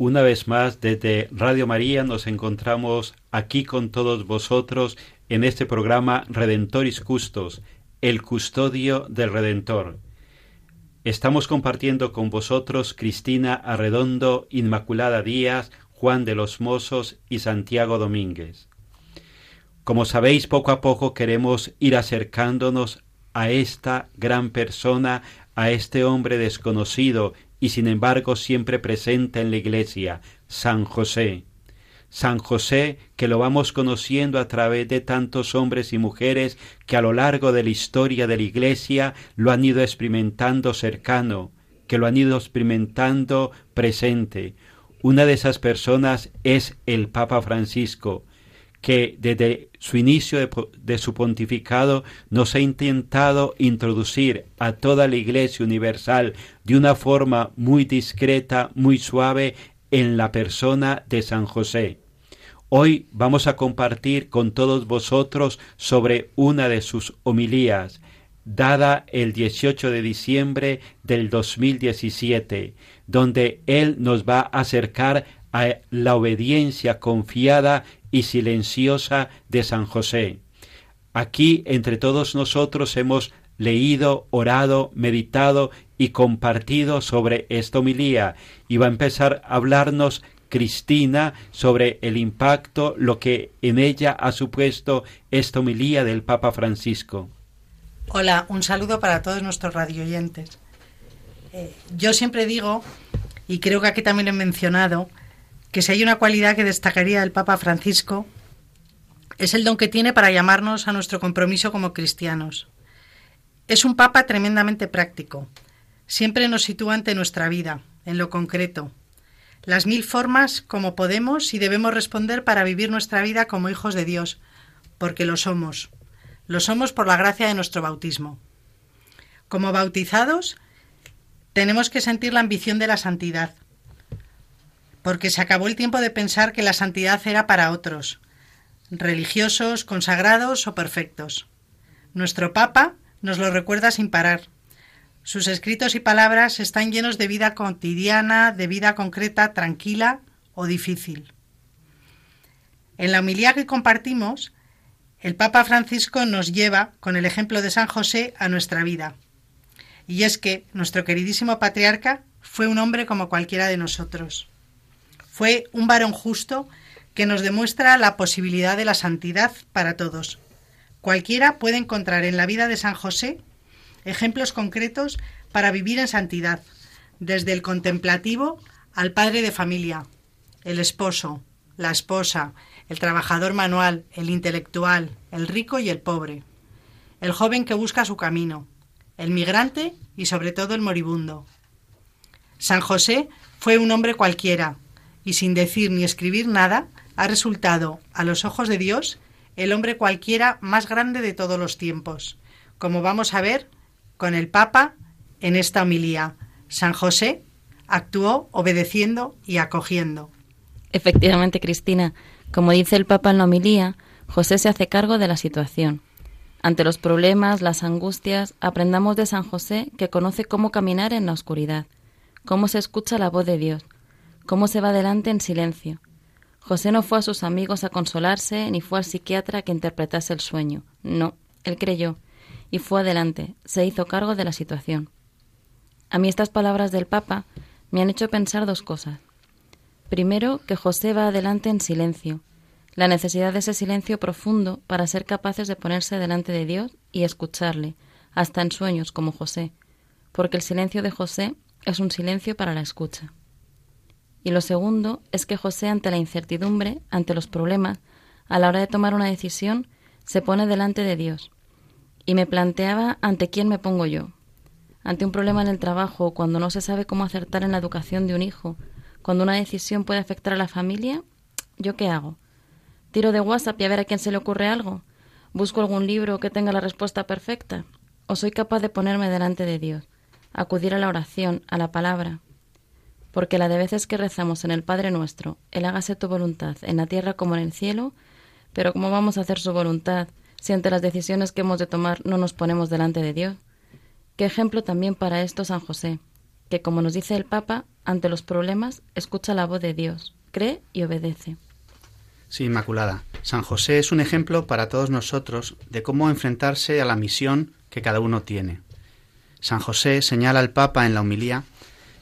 Una vez más, desde Radio María nos encontramos aquí con todos vosotros en este programa Redentoris Custos, el custodio del Redentor. Estamos compartiendo con vosotros Cristina Arredondo, Inmaculada Díaz, Juan de los Mozos y Santiago Domínguez. Como sabéis, poco a poco queremos ir acercándonos a esta gran persona, a este hombre desconocido y sin embargo siempre presente en la Iglesia, San José. San José, que lo vamos conociendo a través de tantos hombres y mujeres que a lo largo de la historia de la Iglesia lo han ido experimentando cercano, que lo han ido experimentando presente. Una de esas personas es el Papa Francisco, que desde su inicio de, su pontificado nos ha intentado introducir a toda la Iglesia universal de una forma muy discreta, muy suave, en la persona de San José. Hoy vamos a compartir con todos vosotros sobre una de sus homilías, dada el 18 de diciembre del 2017, donde él nos va a acercar a la obediencia confiada y silenciosa de San José. Aquí entre todos nosotros hemos leído, orado, meditado y compartido sobre esta homilía y va a empezar a hablarnos Cristina sobre el impacto, lo que en ella ha supuesto esta homilía del Papa Francisco. Hola, un saludo para todos nuestros radioyentes. Eh, yo siempre digo, y creo que aquí también he mencionado, que si hay una cualidad que destacaría del Papa Francisco, es el don que tiene para llamarnos a nuestro compromiso como cristianos. Es un Papa tremendamente práctico. Siempre nos sitúa ante nuestra vida, en lo concreto. Las mil formas como podemos y debemos responder para vivir nuestra vida como hijos de Dios, porque lo somos. Lo somos por la gracia de nuestro bautismo. Como bautizados, tenemos que sentir la ambición de la santidad, porque se acabó el tiempo de pensar que la santidad era para otros, religiosos, consagrados o perfectos. Nuestro Papa nos lo recuerda sin parar. Sus escritos y palabras están llenos de vida cotidiana, de vida concreta, tranquila o difícil. En la humildad que compartimos, el Papa Francisco nos lleva, con el ejemplo de San José, a nuestra vida. Y es que nuestro queridísimo patriarca fue un hombre como cualquiera de nosotros. Fue un varón justo que nos demuestra la posibilidad de la santidad para todos. Cualquiera puede encontrar en la vida de San José ejemplos concretos para vivir en santidad, desde el contemplativo al padre de familia, el esposo, la esposa, el trabajador manual, el intelectual, el rico y el pobre, el joven que busca su camino, el migrante y sobre todo el moribundo. San José fue un hombre cualquiera y sin decir ni escribir nada, ha resultado, a los ojos de Dios, el hombre cualquiera más grande de todos los tiempos, como vamos a ver con el Papa en esta homilía. San José actuó obedeciendo y acogiendo. Efectivamente, Cristina, como dice el Papa en la homilía, José se hace cargo de la situación. Ante los problemas, las angustias, aprendamos de San José que conoce cómo caminar en la oscuridad, cómo se escucha la voz de Dios, cómo se va adelante en silencio. José no fue a sus amigos a consolarse, ni fue al psiquiatra que interpretase el sueño. No, él creyó, y fue adelante, se hizo cargo de la situación. A mí estas palabras del Papa me han hecho pensar dos cosas. Primero, que José va adelante en silencio, la necesidad de ese silencio profundo para ser capaces de ponerse delante de Dios y escucharle, hasta en sueños como José, porque el silencio de José es un silencio para la escucha. Y lo segundo es que José ante la incertidumbre, ante los problemas, a la hora de tomar una decisión, se pone delante de Dios. Y me planteaba ante quién me pongo yo. Ante un problema en el trabajo, cuando no se sabe cómo acertar en la educación de un hijo, cuando una decisión puede afectar a la familia, ¿yo qué hago? ¿Tiro de WhatsApp y a ver a quién se le ocurre algo? ¿Busco algún libro que tenga la respuesta perfecta? ¿O soy capaz de ponerme delante de Dios, acudir a la oración, a la palabra? Porque la de veces que rezamos en el Padre nuestro, el hágase tu voluntad, en la tierra como en el cielo, pero ¿cómo vamos a hacer su voluntad si ante las decisiones que hemos de tomar no nos ponemos delante de Dios? Qué ejemplo también para esto San José, que como nos dice el Papa, ante los problemas escucha la voz de Dios, cree y obedece. Sí, Inmaculada. San José es un ejemplo para todos nosotros de cómo enfrentarse a la misión que cada uno tiene. San José señala al Papa en la humilía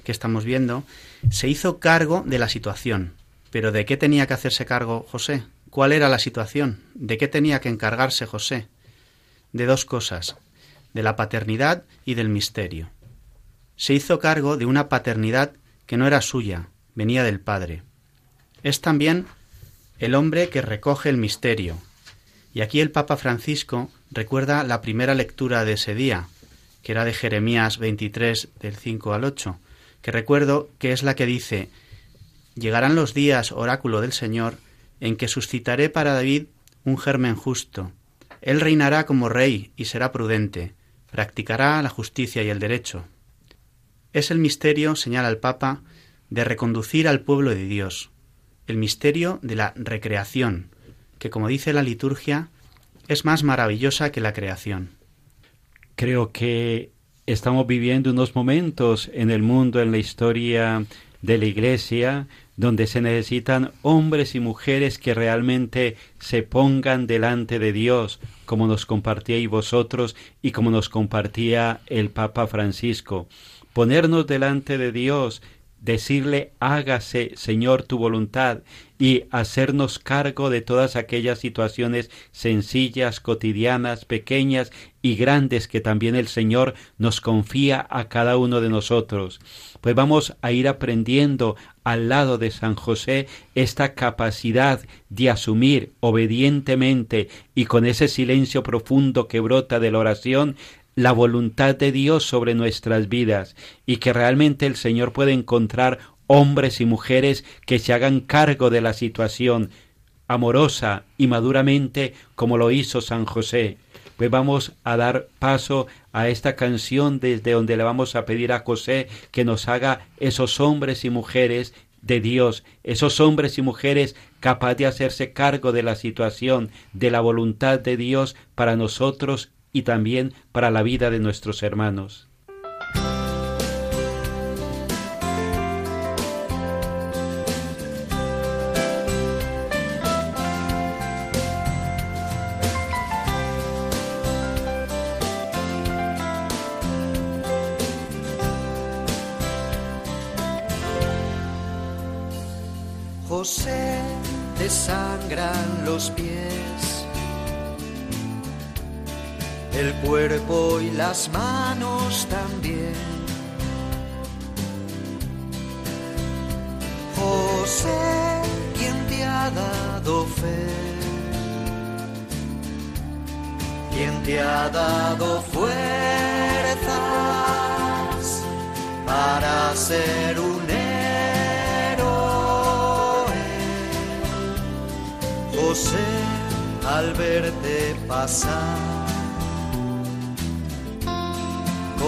que estamos viendo, se hizo cargo de la situación. Pero ¿de qué tenía que hacerse cargo José? ¿Cuál era la situación? ¿De qué tenía que encargarse José? De dos cosas, de la paternidad y del misterio. Se hizo cargo de una paternidad que no era suya, venía del Padre. Es también el hombre que recoge el misterio. Y aquí el Papa Francisco recuerda la primera lectura de ese día, que era de Jeremías 23 del 5 al 8, que recuerdo que es la que dice, Llegarán los días, oráculo del Señor, en que suscitaré para David un germen justo. Él reinará como rey y será prudente, practicará la justicia y el derecho. Es el misterio, señala el Papa, de reconducir al pueblo de Dios, el misterio de la recreación, que como dice la liturgia, es más maravillosa que la creación. Creo que estamos viviendo unos momentos en el mundo, en la historia de la Iglesia, donde se necesitan hombres y mujeres que realmente se pongan delante de Dios, como nos compartíais vosotros y como nos compartía el Papa Francisco. Ponernos delante de Dios decirle hágase Señor tu voluntad y hacernos cargo de todas aquellas situaciones sencillas, cotidianas, pequeñas y grandes que también el Señor nos confía a cada uno de nosotros. Pues vamos a ir aprendiendo al lado de San José esta capacidad de asumir obedientemente y con ese silencio profundo que brota de la oración la voluntad de Dios sobre nuestras vidas y que realmente el Señor puede encontrar hombres y mujeres que se hagan cargo de la situación amorosa y maduramente como lo hizo San José. Pues vamos a dar paso a esta canción desde donde le vamos a pedir a José que nos haga esos hombres y mujeres de Dios, esos hombres y mujeres capaces de hacerse cargo de la situación, de la voluntad de Dios para nosotros y también para la vida de nuestros hermanos. y las manos también. José, quien te ha dado fe, quien te ha dado fuerzas para ser un héroe. José, al verte pasar.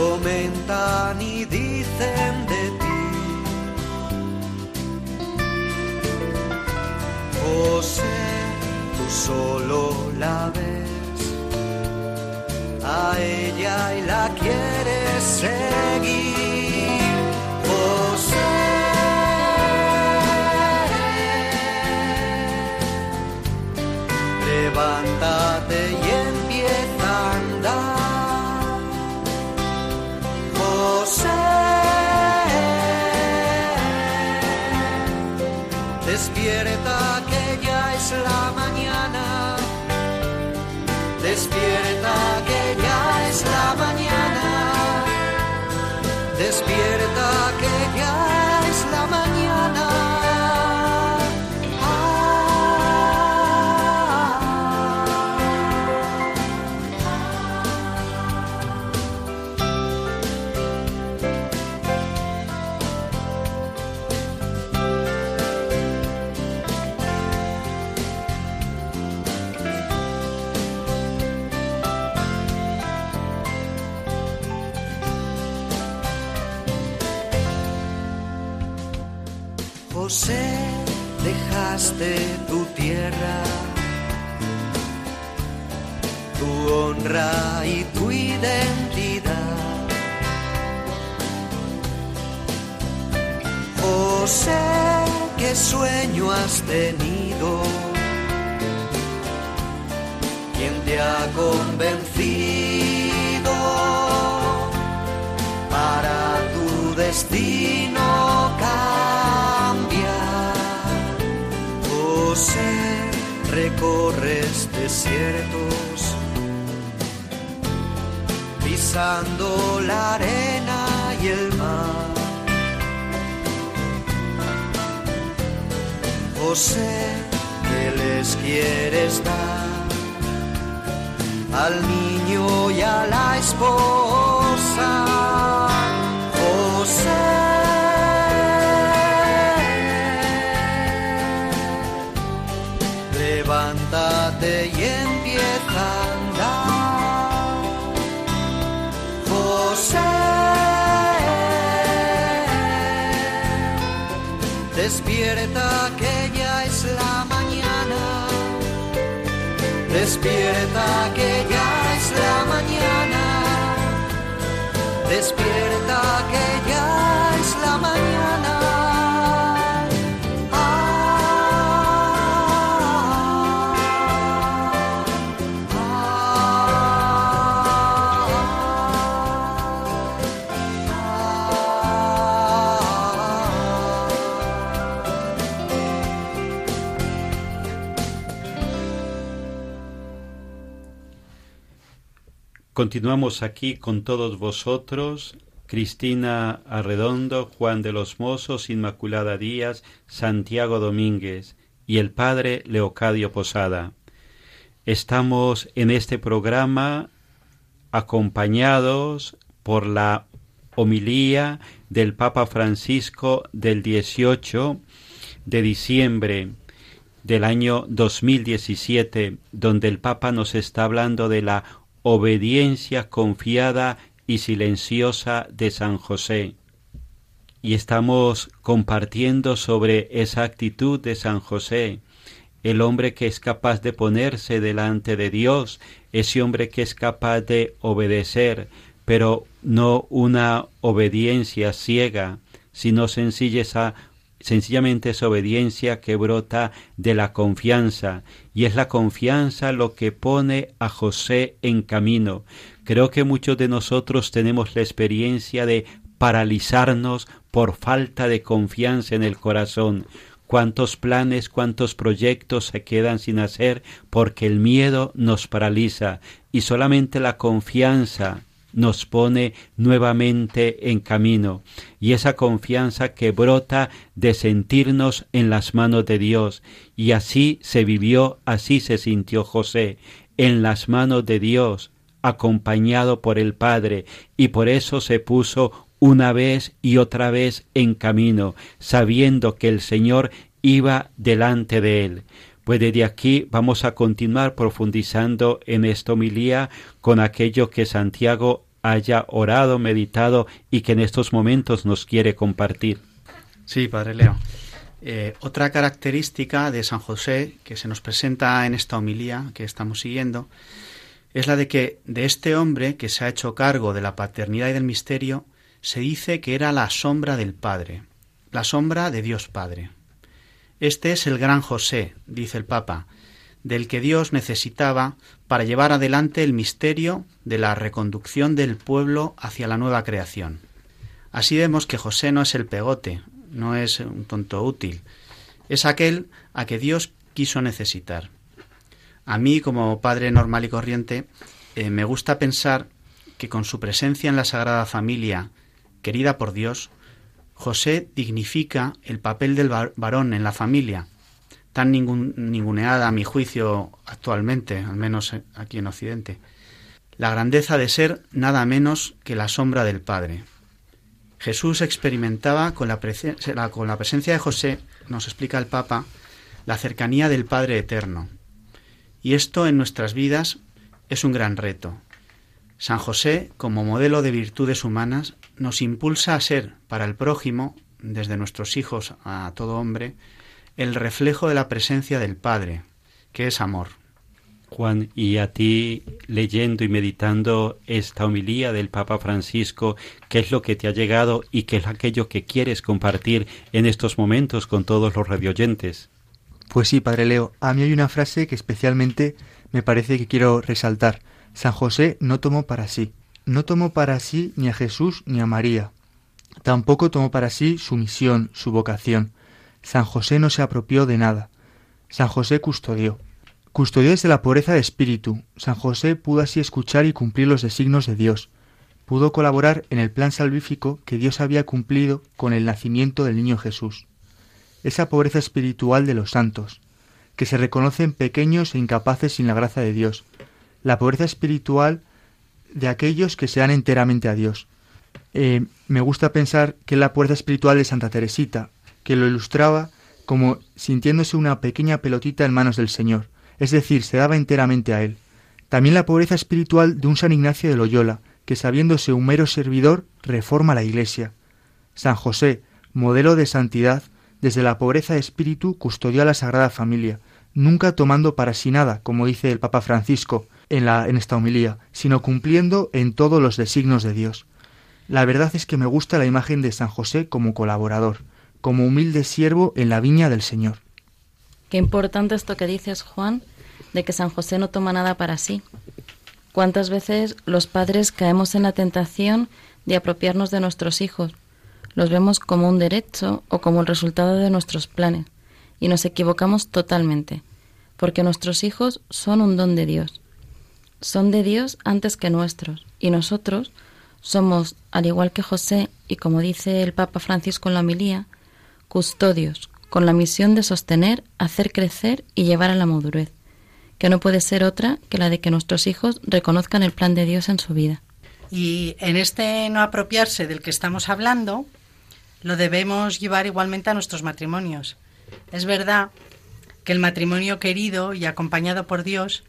Comentan y dicen de ti. José, tú solo la ves a ella y la quieres seguir. José, dejaste tu tierra, tu honra y tu identidad. José, qué sueño has tenido, quién te ha convencido para tu destino recorres desiertos, pisando la arena y el mar. José, ¿qué les quieres dar? Al niño y a la esposa. José, Despierta que ya es la mañana. Despierta Continuamos aquí con todos vosotros, Cristina Arredondo, Juan de los Mozos, Inmaculada Díaz, Santiago Domínguez y el Padre Leocadio Posada. Estamos en este programa acompañados por la homilía del Papa Francisco del 18 de diciembre del año 2017, donde el Papa nos está hablando de la obediencia confiada y silenciosa de San José. Y estamos compartiendo sobre esa actitud de San José, el hombre que es capaz de ponerse delante de Dios, ese hombre que es capaz de obedecer, pero no una obediencia ciega, sino sencilla sencillamente es obediencia que brota de la confianza, y es la confianza lo que pone a José en camino. Creo que muchos de nosotros tenemos la experiencia de paralizarnos por falta de confianza en el corazón. Cuántos planes, cuántos proyectos se quedan sin hacer porque el miedo nos paraliza y solamente la confianza nos pone nuevamente en camino. Y esa confianza que brota de sentirnos en las manos de Dios. Y así se vivió, así se sintió José en las manos de Dios acompañado por el Padre. Y por eso se puso una vez y otra vez en camino sabiendo que el Señor iba delante de él Pues desde aquí vamos a continuar profundizando en esta homilía con aquello que Santiago haya orado, meditado y que en estos momentos nos quiere compartir. Sí, Padre Leo. Eh, otra característica de San José que se nos presenta en esta homilía que estamos siguiendo es la de que de este hombre que se ha hecho cargo de la paternidad y del misterio se dice que era la sombra del Padre, la sombra de Dios Padre. Este es el gran José, dice el Papa, del que Dios necesitaba para llevar adelante el misterio de la reconducción del pueblo hacia la nueva creación. Así vemos que José no es el pegote, no es un tonto útil, es aquel a que Dios quiso necesitar. A mí, como padre normal y corriente, eh, me gusta pensar que con su presencia en la Sagrada Familia, querida por Dios, José dignifica el papel del varón en la familia, tan ninguneada a mi juicio actualmente, al menos aquí en Occidente. La grandeza de ser nada menos que la sombra del Padre. Jesús experimentaba con la, presencia de José, nos explica el Papa, la cercanía del Padre Eterno. Y esto en nuestras vidas es un gran reto. San José, como modelo de virtudes humanas, nos impulsa a ser para el prójimo, desde nuestros hijos a todo hombre, el reflejo de la presencia del Padre, que es amor. Juan, y a ti leyendo y meditando esta homilía del Papa Francisco, ¿qué es lo que te ha llegado y qué es aquello que quieres compartir en estos momentos con todos los radioyentes? Pues sí, Padre Leo, a mí hay una frase que especialmente me parece que quiero resaltar. San José no tomó para sí. No tomó para sí ni a Jesús ni a María. Tampoco tomó para sí su misión, su vocación. San José no se apropió de nada. San José custodió. Custodió desde la pobreza de espíritu. San José pudo así escuchar y cumplir los designios de Dios. Pudo colaborar en el plan salvífico que Dios había cumplido con el nacimiento del niño Jesús esa pobreza espiritual de los santos, que se reconocen pequeños e incapaces sin la gracia de Dios, la pobreza espiritual de aquellos que se dan enteramente a Dios. Eh, me gusta pensar que la pobreza espiritual de Santa Teresita, que lo ilustraba como sintiéndose una pequeña pelotita en manos del Señor, es decir, se daba enteramente a Él. También la pobreza espiritual de un San Ignacio de Loyola, que sabiéndose un mero servidor, reforma la Iglesia. San José, modelo de santidad, desde la pobreza de espíritu custodió a la Sagrada Familia, nunca tomando para sí nada, como dice el Papa Francisco en, esta homilía, sino cumpliendo en todos los designos de Dios. La verdad es que me gusta la imagen de San José como colaborador, como humilde siervo en la viña del Señor. Qué importante esto que dices, Juan, de que San José no toma nada para sí. ¿Cuántas veces los padres caemos en la tentación de apropiarnos de nuestros hijos, los vemos como un derecho o como el resultado de nuestros planes y nos equivocamos totalmente, porque nuestros hijos son un don de Dios. Son de Dios antes que nuestros y nosotros somos, al igual que José y como dice el Papa Francisco en la homilía, custodios con la misión de sostener, hacer crecer y llevar a la madurez, que no puede ser otra que la de que nuestros hijos reconozcan el plan de Dios en su vida. Y en este no apropiarse del que estamos hablando, lo debemos llevar igualmente a nuestros matrimonios. Es verdad que el matrimonio querido y acompañado por Dios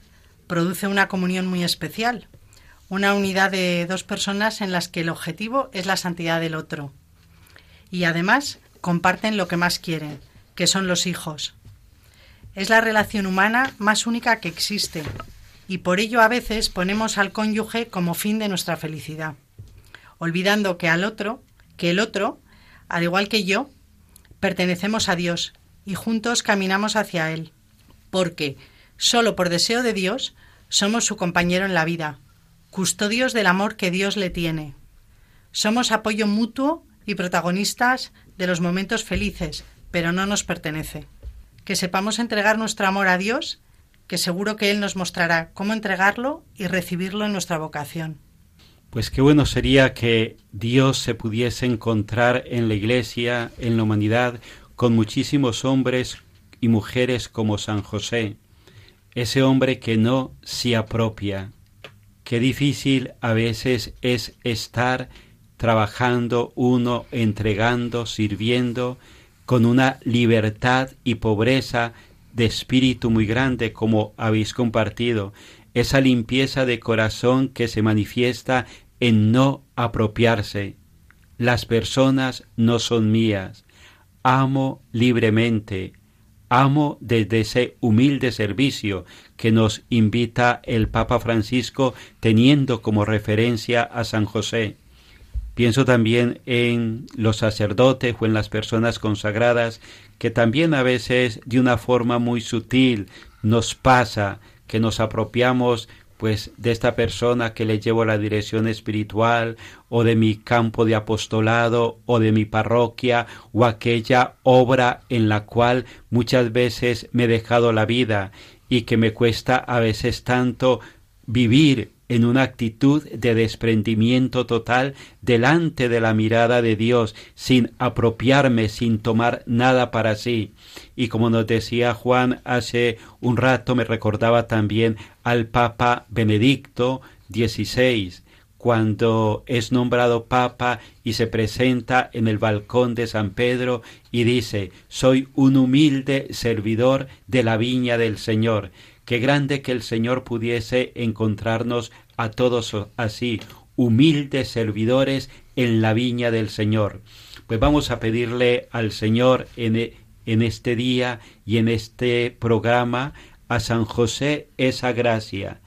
produce una comunión muy especial, una unidad de dos personas en las que el objetivo es la santidad del otro. Y además comparten lo que más quieren, que son los hijos. Es la relación humana más única que existe, y por ello a veces ponemos al cónyuge como fin de nuestra felicidad, olvidando que al otro, que el otro al igual que yo, pertenecemos a Dios y juntos caminamos hacia Él, porque, solo por deseo de Dios, somos su compañero en la vida, custodios del amor que Dios le tiene. Somos apoyo mutuo y protagonistas de los momentos felices, pero no nos pertenece. Que sepamos entregar nuestro amor a Dios, que seguro que Él nos mostrará cómo entregarlo y recibirlo en nuestra vocación. Pues qué bueno sería que Dios se pudiese encontrar en la Iglesia, en la humanidad, con muchísimos hombres y mujeres como San José, ese hombre que no se apropia. Qué difícil a veces es estar trabajando uno, entregando, sirviendo, con una libertad y pobreza de espíritu muy grande como habéis compartido, esa limpieza de corazón que se manifiesta en no apropiarse. Las personas no son mías. Amo libremente, amo desde ese humilde servicio que nos invita el Papa Francisco teniendo como referencia a San José. Pienso también en los sacerdotes o en las personas consagradas que también a veces de una forma muy sutil nos pasa que nos apropiamos pues de esta persona que le llevo la dirección espiritual o de mi campo de apostolado o de mi parroquia o aquella obra en la cual muchas veces me he dejado la vida y que me cuesta a veces tanto vivir en una actitud de desprendimiento total delante de la mirada de Dios, sin apropiarme, sin tomar nada para sí. Y como nos decía Juan hace un rato, me recordaba también al Papa Benedicto XVI, cuando es nombrado Papa y se presenta en el balcón de San Pedro y dice, soy un humilde servidor de la viña del Señor Qué grande que el Señor pudiese encontrarnos a todos así, humildes servidores en la viña del Señor. Pues vamos a pedirle al Señor en, e, en este día y en este programa a San José esa gracia,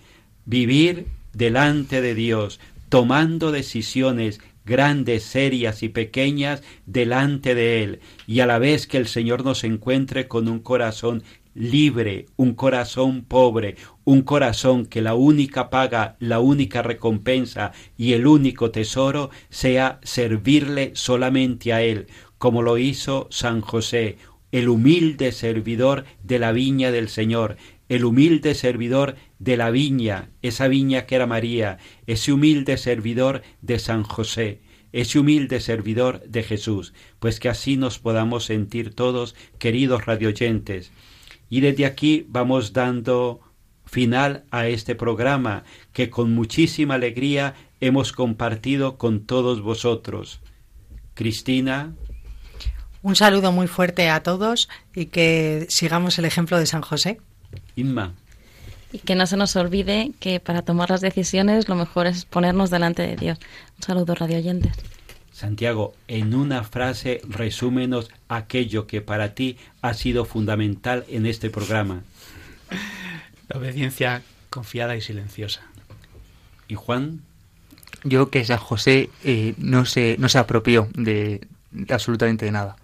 vivir delante de Dios, tomando decisiones grandes, serias y pequeñas delante de Él, y a la vez que el Señor nos encuentre con un corazón libre, un corazón pobre, un corazón que la única paga, la única recompensa y el único tesoro sea servirle solamente a Él, como lo hizo San José, el humilde servidor de la viña del Señor, el humilde servidor de la viña, esa viña que era María, ese humilde servidor de San José, ese humilde servidor de Jesús, pues que así nos podamos sentir todos, queridos radioyentes, y desde aquí vamos dando final a este programa que con muchísima alegría hemos compartido con todos vosotros. Cristina. Un saludo muy fuerte a todos y que sigamos el ejemplo de San José. Inma. Y que no se nos olvide que para tomar las decisiones lo mejor es ponernos delante de Dios. Un saludo, radio oyentes. Santiago, en una frase resúmenos aquello que para ti ha sido fundamental en este programa. La obediencia confiada y silenciosa. ¿Y Juan? Yo que San José eh, no, se, no se apropió de, absolutamente de nada.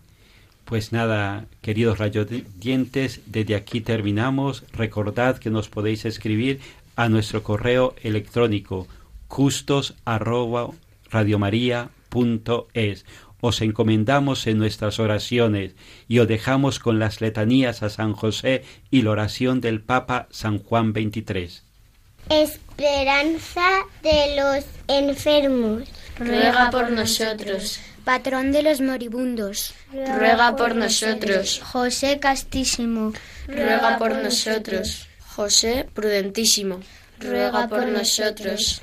Pues nada, queridos rayodientes, desde aquí terminamos. Recordad que nos podéis escribir a nuestro correo electrónico justos es. Os encomendamos en nuestras oraciones y os dejamos con las letanías a San José y la oración del Papa San Juan XXIII. Esperanza de los enfermos. Ruega por nosotros. Patrón de los moribundos. Ruega por nosotros. José Castísimo. Ruega por nosotros. José Prudentísimo. Ruega por nosotros.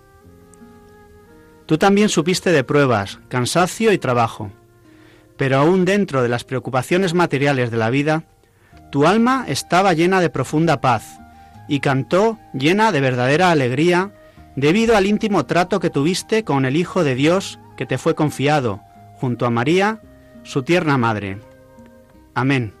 Tú también supiste de pruebas, cansancio y trabajo, pero aún dentro de las preocupaciones materiales de la vida, tu alma estaba llena de profunda paz y cantó llena de verdadera alegría debido al íntimo trato que tuviste con el Hijo de Dios que te fue confiado, junto a María, su tierna madre. Amén.